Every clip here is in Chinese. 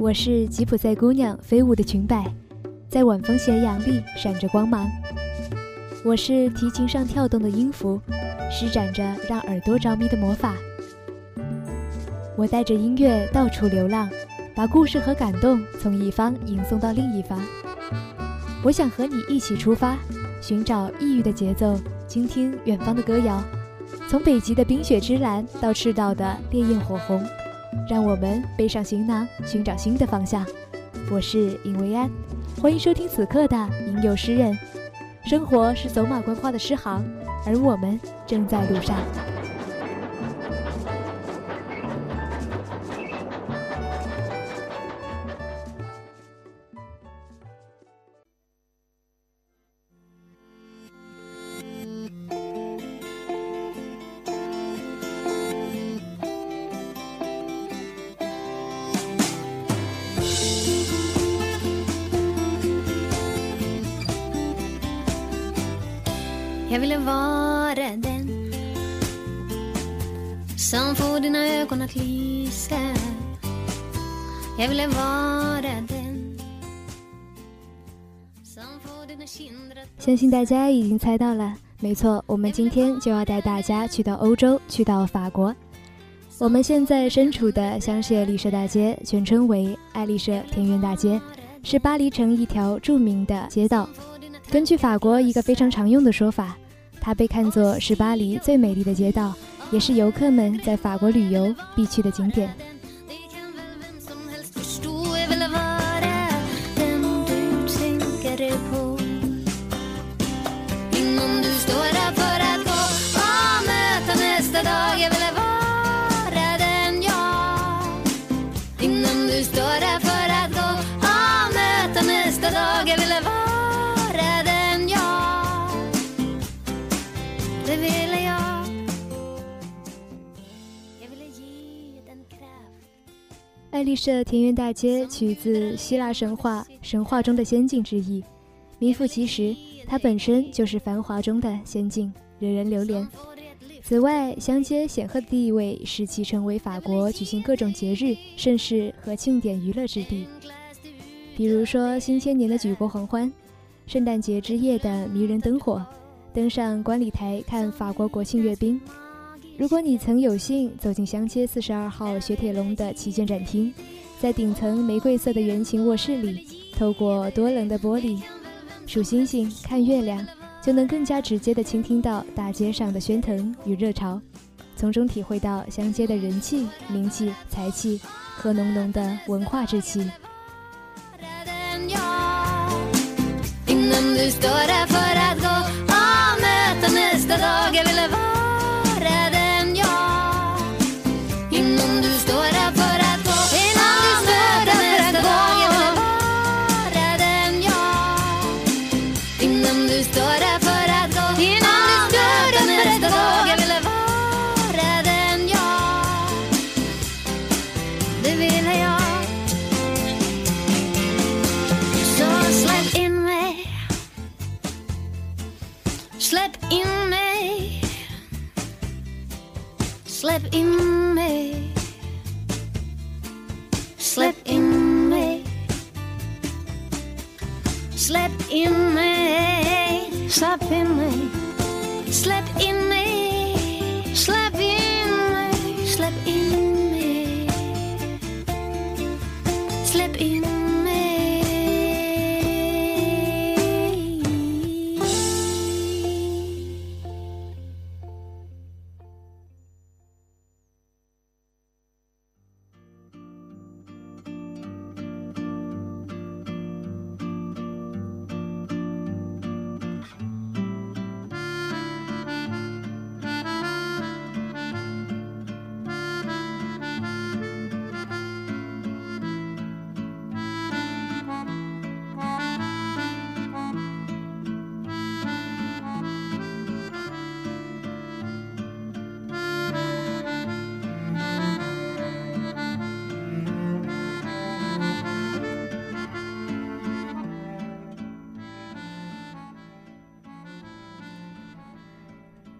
我是吉普赛姑娘飞舞的裙摆，在晚风斜阳里闪着光芒。我是提琴上跳动的音符，施展着让耳朵着迷的魔法。我带着音乐到处流浪，把故事和感动从一方吟送到另一方。我想和你一起出发，寻找异域的节奏，倾听远方的歌谣。从北极的冰雪之蓝到赤道的烈焰火红，让我们背上行囊，寻找新的方向。我是尹维安，欢迎收听此刻的《吟游诗人》。生活是走马观花的诗行，而我们正在路上。Viva la Vra, 相信大家已经猜到了，没错，我们今天就要带大家去到欧洲，去到法国。我们现在身处的香榭丽舍大街，全称为爱丽舍田园大街，是巴黎城一条著名的街道。根据法国一个非常常用的说法，它被看作是巴黎最美丽的街道，也是游客们在法国旅游必去的景点。爱丽舍田园大街取自希腊神话，神话中的仙境之意，名副其实，它本身就是繁华中的仙境，惹人流连。此外，香街显赫的地位使其成为法国举行各种节日、盛世和庆典娱乐之地，比如说新千年的举国狂欢，圣诞节之夜的迷人灯火，登上观礼台看法国国庆阅兵。如果你曾有幸走进香街四十二号雪铁龙的旗舰展厅，在顶层玫瑰色的圆形卧室里，透过多棱的玻璃数星星、看月亮，就能更加直接地倾听到大街上的喧腾与热潮，从中体会到香街的人气、名气、财气和浓浓的文化之气。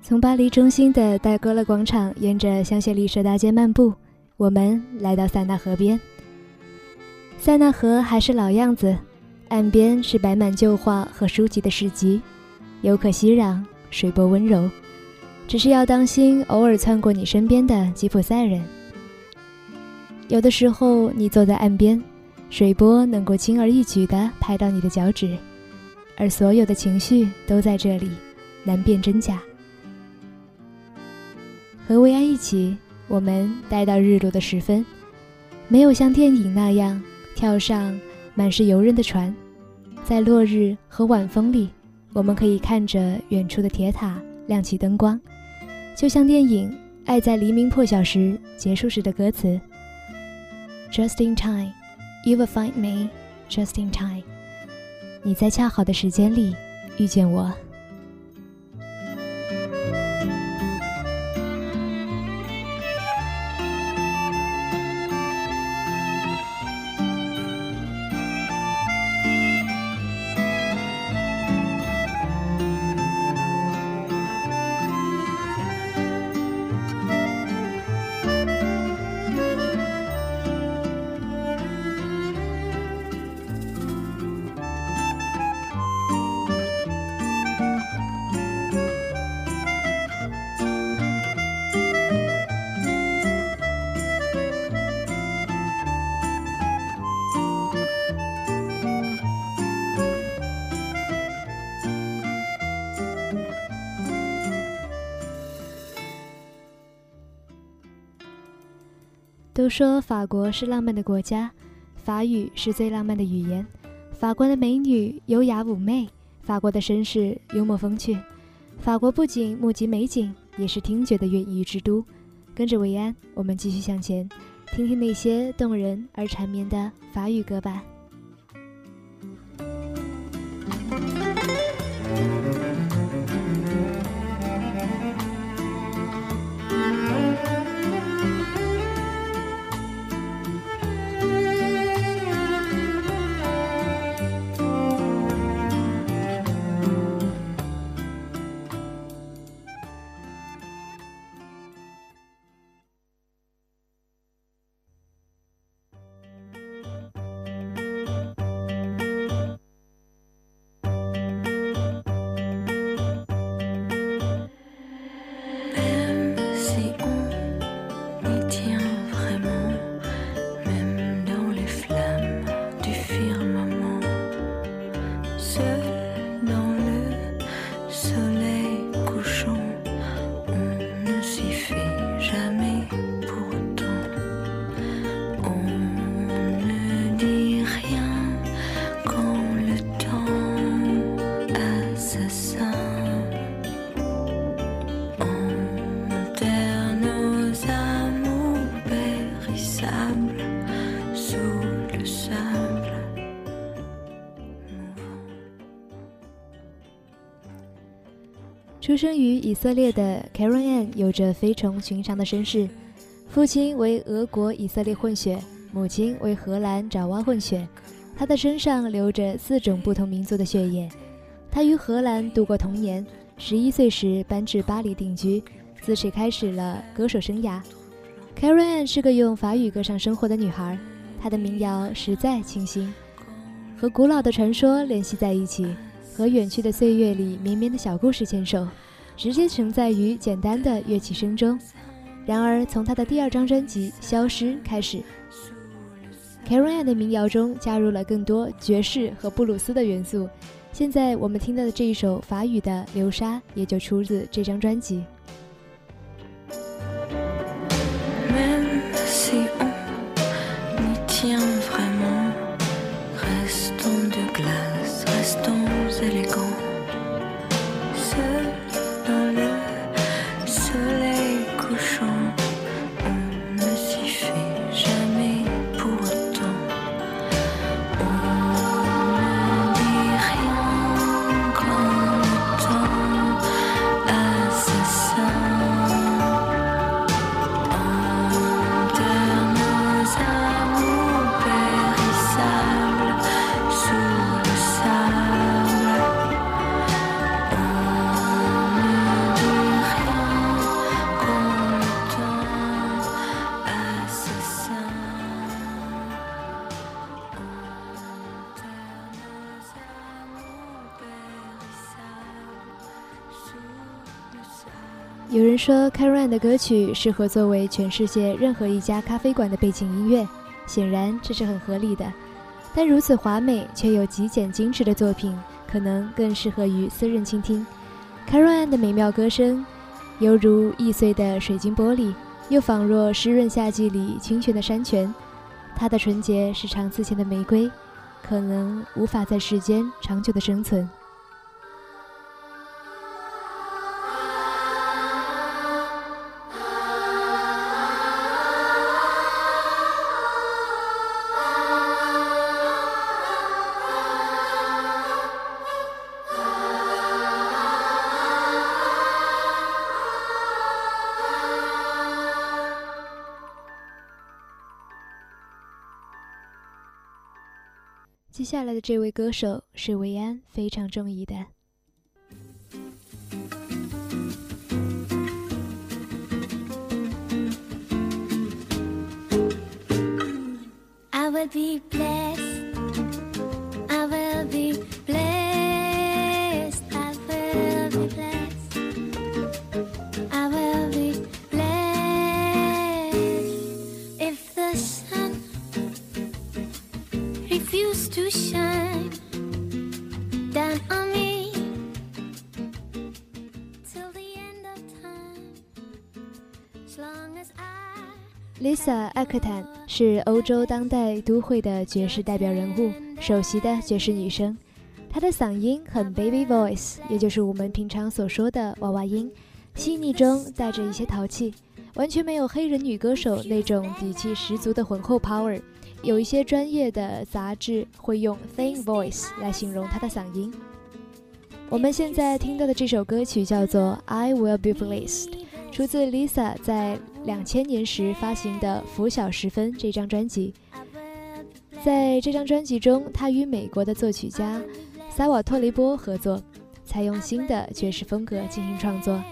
从巴黎中心的戴高乐广场沿着香榭丽舍大街漫步，我们来到塞纳河边。塞纳河还是老样子，岸边是摆满旧画和书籍的市集，游客熙攘，水波温柔。只是要当心偶尔窜过你身边的吉普赛人。有的时候，你坐在岸边，水波能够轻而易举地拍到你的脚趾，而所有的情绪都在这里，难辨真假。和薇安一起，我们待到日落的时分，没有像电影那样跳上满是游人的船，在落日和晚风里，我们可以看着远处的铁塔亮起灯光。就像电影《爱在黎明破晓时》结束时的歌词：“Just in time, you will find me. Just in time，你在恰好的时间里遇见我。”都说法国是浪漫的国家，法语是最浪漫的语言。法国的美女优雅妩媚，法国的绅士幽默风趣。法国不仅目击美景，也是听觉的乐艺之都。跟着维安，我们继续向前，听听那些动人而缠绵的法语歌吧。出生于以色列的 Karen Ann 有着非同寻常的身世，父亲为俄国以色列混血，母亲为荷兰爪哇混血。他的身上流着四种不同民族的血液。他于荷兰度过童年，十一岁时搬至巴黎定居，自此开始了歌手生涯。Karen Ann 是个用法语歌唱生活的女孩，她的民谣实在清新，和古老的传说联系在一起。和远去的岁月里绵绵的小故事牵手，直接承载于简单的乐器声中。然而，从他的第二张专辑《消失》开始 c a r o n 的民谣中加入了更多爵士和布鲁斯的元素。现在我们听到的这一首法语的《流沙》，也就出自这张专辑。有人说 k a r a n 的歌曲适合作为全世界任何一家咖啡馆的背景音乐，显然这是很合理的。但如此华美却又极简精致的作品，可能更适合于私人倾听。k a r a n 的美妙歌声，犹如易碎的水晶玻璃，又仿若湿润夏季里清泉的山泉。她的纯洁是长刺前的玫瑰，可能无法在世间长久的生存。下来的这位歌手是维安非常中意的。I will be blessed. Down on me till the end of time, as long as I. Lisa 艾克坦是欧洲当代都会的爵士代表人物，首席的爵士女声。她的嗓音很 baby voice，也就是我们平常所说的娃娃音，细腻中带着一些淘气，完全没有黑人女歌手那种底气十足的浑厚 power。有一些专业的杂志会用 thin voice 来形容她的嗓音。我们现在听到的这首歌曲叫做《I Will Be Blessed》，出自 Lisa 在两千年时发行的《拂晓时分》这张专辑。在这张专辑中，她与美国的作曲家萨瓦托雷波合作，采用新的爵士风格进行创作，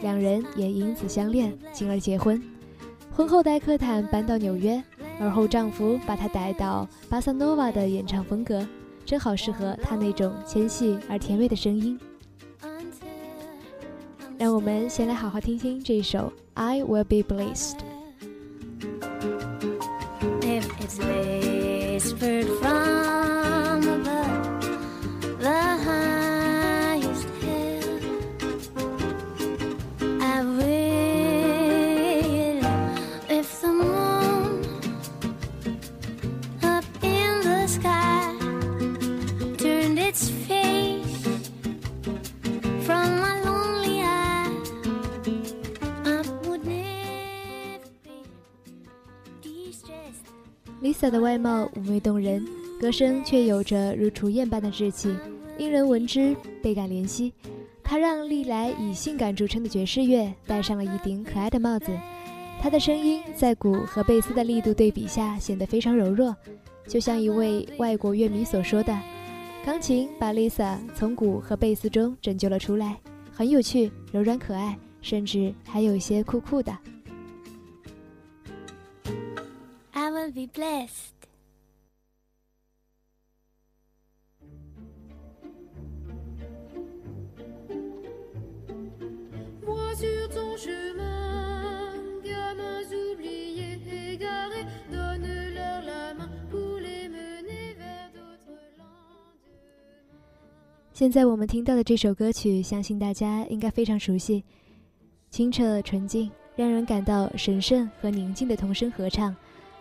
两人也因此相恋，进而结婚。婚后，戴克坦搬到纽约，而后丈夫把她带到巴萨诺瓦的演唱风格，正好适合她那种纤细而甜美的声音。让我们先来好好听听这一首《I Will Be Blessed》。Lisa 的外貌妩媚动人，歌声却有着如雏燕般的稚气，令人闻之倍感怜惜。她让历来以性感著称的爵士乐戴上了一顶可爱的帽子。她的声音在鼓和贝斯的力度对比下显得非常柔弱，就像一位外国乐迷所说的：“钢琴把 Lisa 从鼓和贝斯中拯救了出来，很有趣、柔软可爱，甚至还有一些酷酷的。” Be blessed. 现在我们听到的这首歌曲，相信大家应该非常熟悉，清澈纯净，让人感到神圣和宁静的童声合唱，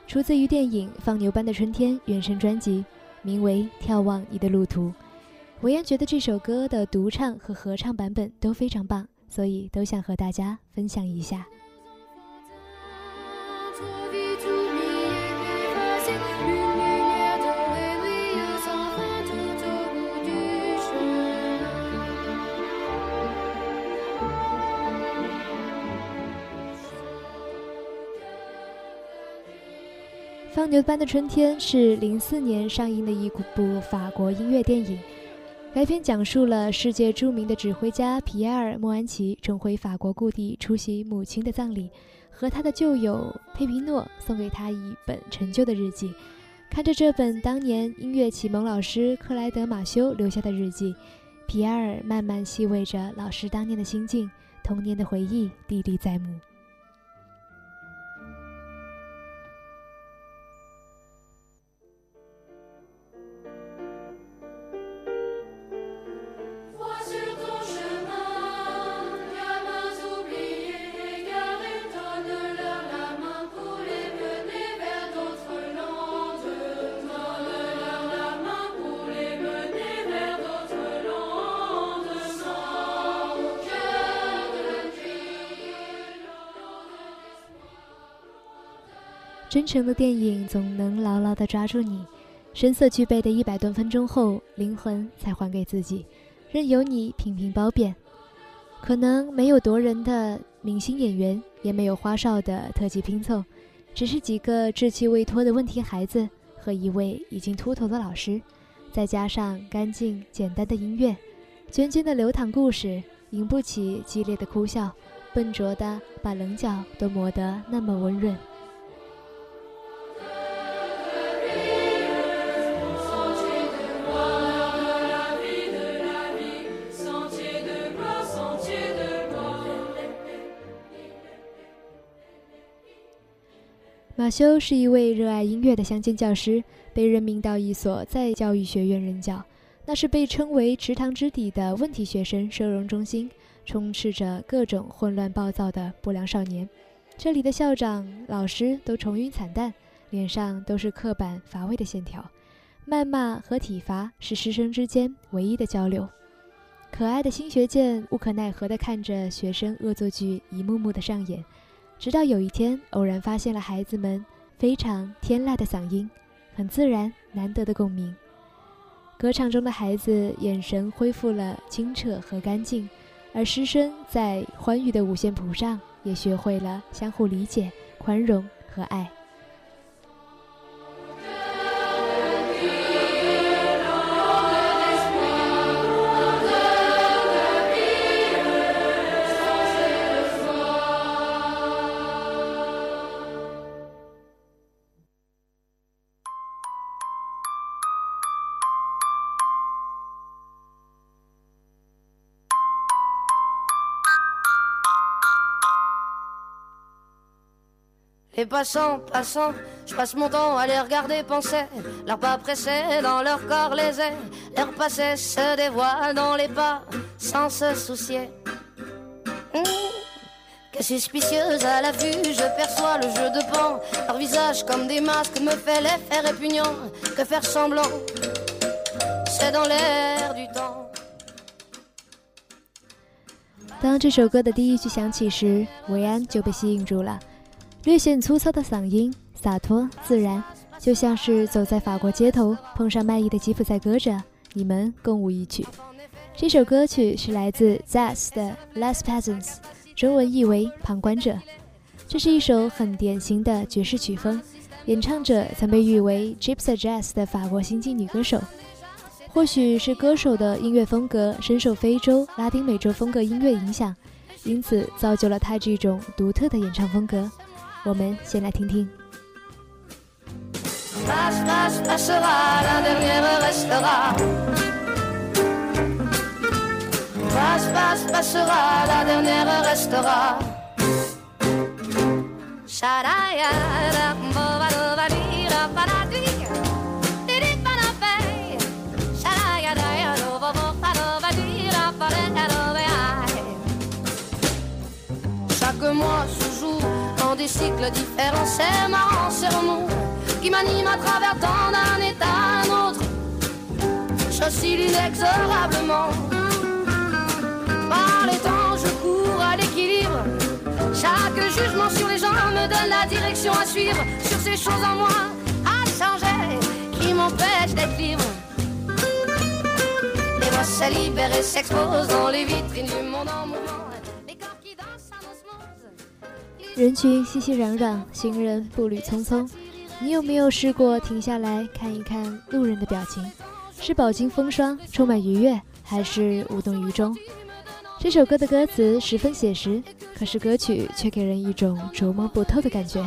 出自于电影《放牛班的春天》原声专辑，名为《眺望你的路途》。维安觉得这首歌的独唱和合唱版本都非常棒，所以都想和大家分享一下。放牛班的春天》是零四年上映的一部法国音乐电影。该片讲述了世界著名的指挥家皮埃尔·莫安奇重回法国故地出席母亲的葬礼，和他的旧友佩皮诺送给他一本陈旧的日记。看着这本当年音乐启蒙老师克莱德·马修留下的日记，皮埃尔慢慢细味着老师当年的心境，童年的回忆历历在目。成的电影总能牢牢地抓住你，声色俱备的一百多分钟后，灵魂才还给自己，任由你频频褒贬。可能没有夺人的明星演员，也没有花哨的特技拼凑，只是几个稚气未脱的问题孩子和一位已经秃头的老师，再加上干净简单的音乐，涓涓的流淌故事，引不起激烈的哭笑，笨拙的把棱角都磨得那么温润。马修是一位热爱音乐的乡间教师，被任命到一所在教育学院任教，那是被称为“池塘之底”的问题学生收容中心，充斥着各种混乱暴躁的不良少年。这里的校长、老师都重云惨淡，脸上都是刻板乏味的线条，谩骂和体罚是师生之间唯一的交流。可爱的新学健无可奈何地看着学生恶作剧一幕幕的上演。直到有一天，偶然发现了孩子们非常天籁的嗓音，很自然、难得的共鸣。歌唱中的孩子眼神恢复了清澈和干净，而师生在欢愉的五线谱上也学会了相互理解、宽容和爱。Les passants, passants, je passe mon temps à les regarder penser. Leurs pas pressés dans leur corps les airs. Leur passé se dévoile dans les pas sans se soucier. Mmh. Que suspicieuse à la vue, je perçois le jeu de pan. Leur visage comme des masques me fait l'effet répugnant. Que faire semblant, c'est dans l'air du temps. 当这首歌的第一句响起时，维安就被吸引住了。 略显粗糙的嗓音，洒脱自然，就像是走在法国街头，碰上卖艺的吉普赛歌者，你们共舞一曲。这首歌曲是来自 Zaz 的《Last Peasants》，中文译为“旁观者”。这是一首很典型的爵士曲风，演唱者曾被誉为 Gypsy Jazz 的法国新晋女歌手。或许是歌手的音乐风格深受非洲、拉丁美洲风格音乐影响，因此造就了她这种独特的演唱风格。我们先来听听。Cycles différents, c'est marrant, c'est qui m'anime à travers tant d'un état à un autre. J'oscille inexorablement. Par les temps, je cours à l'équilibre. Chaque jugement sur les gens me donne la direction à suivre. Sur ces choses en moi à changer qui m'empêchent d'être libre. Les voix se libèrent et s'exposent dans les vitrines du monde en mouvement. 人群熙熙攘攘，行人步履匆匆。你有没有试过停下来看一看路人的表情？是饱经风霜，充满愉悦，还是无动于衷？这首歌的歌词十分写实，可是歌曲却给人一种琢磨不透的感觉。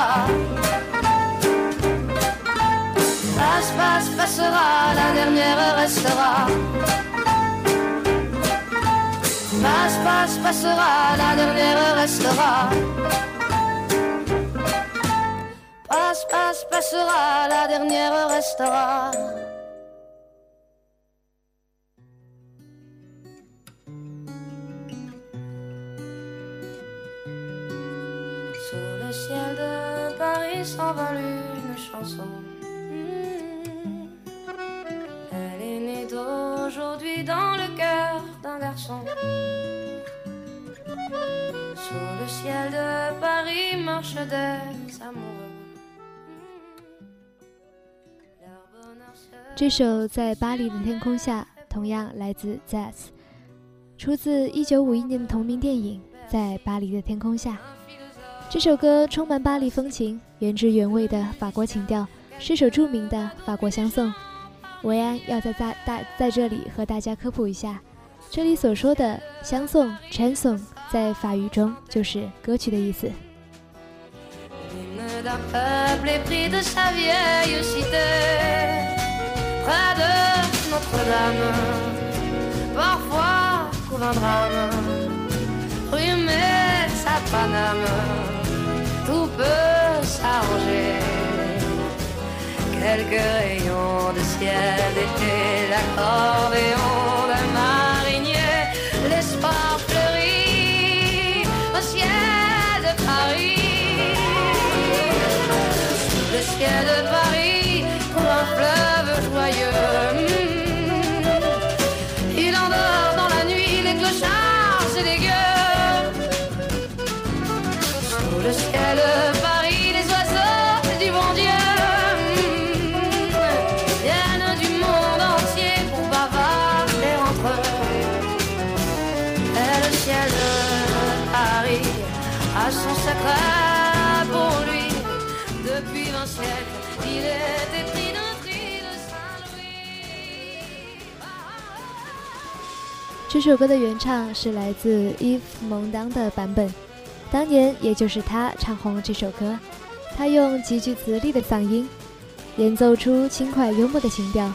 Restera. Passe, passe, passera, la dernière restera. Passe, passe, passera, la dernière restera. Passe, passe, passera, la dernière restera. 这首《在巴黎的天空下》同样来自 Zaz，出自1951年的同名电影《在巴黎的天空下》。这首歌充满巴黎风情，原汁原味的法国情调，是首著名的法国相送。维安要在大大在这里和大家科普一下，这里所说的相送 （chanson） 在法语中就是歌曲的意思。Tout peut s'arranger. Quelques rayons de ciel d'été, l'accordéon d'un marinier, l'espoir fleurit au ciel de Paris. Le ciel de 这首歌的原唱是来自 Eve 蒙当的版本，当年也就是他唱红了这首歌。他用极具磁力的嗓音，演奏出轻快幽默的情调，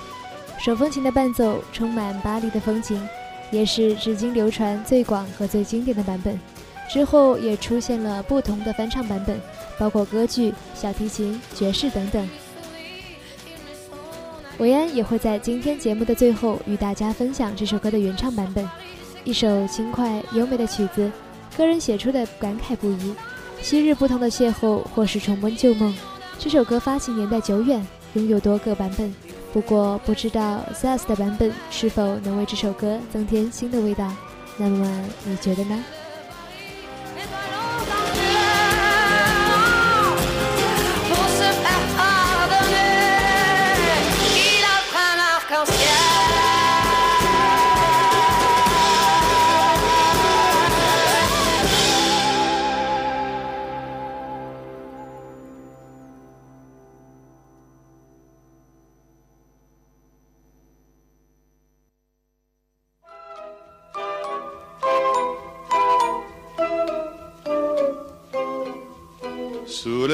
手风琴的伴奏充满巴黎的风情，也是至今流传最广和最经典的版本。之后也出现了不同的翻唱版本，包括歌剧、小提琴、爵士等等。韦安也会在今天节目的最后与大家分享这首歌的原唱版本，一首轻快优美的曲子，个人写出的感慨不移。昔日不同的邂逅，或是重温旧梦。这首歌发行年代久远，拥有多个版本。不过不知道 Sass 的版本是否能为这首歌增添新的味道？那么你觉得呢？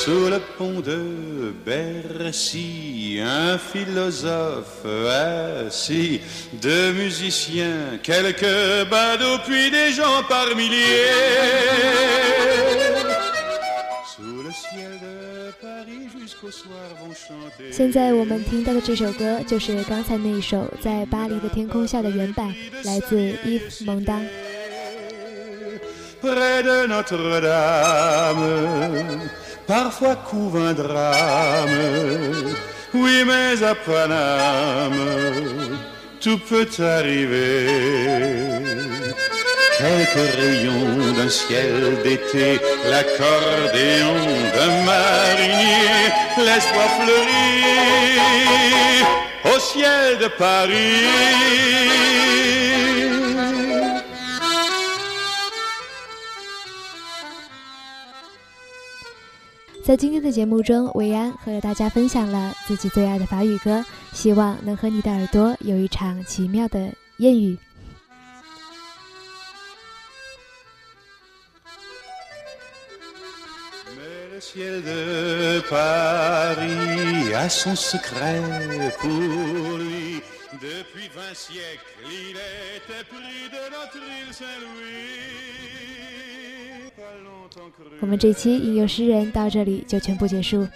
Sous le pont de Bercy, un philosophe assis, deux musiciens, quelques badauds, puis des gens par milliers. Sous le ciel de jusqu'au soir vont chanter. 现在我们听到的这首歌就是刚才那一首《在巴黎的天空下》的原版，来自 Yves Montand。 Près de Notre-Dame, parfois couvre un drame. Oui, mais à Paname, tout peut arriver. Quelques rayons d'un ciel d'été, l'accordéon d'un marinier, laisse-toi fleurir au ciel de Paris. 在今天的节目中，韦安和大家分享了自己最爱的法语歌，希望能和你的耳朵有一场奇妙的艳遇。我们这期引诱诗人到这里就全部结束，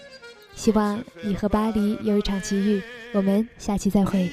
希望你和巴黎有一场奇遇。我们下期再会。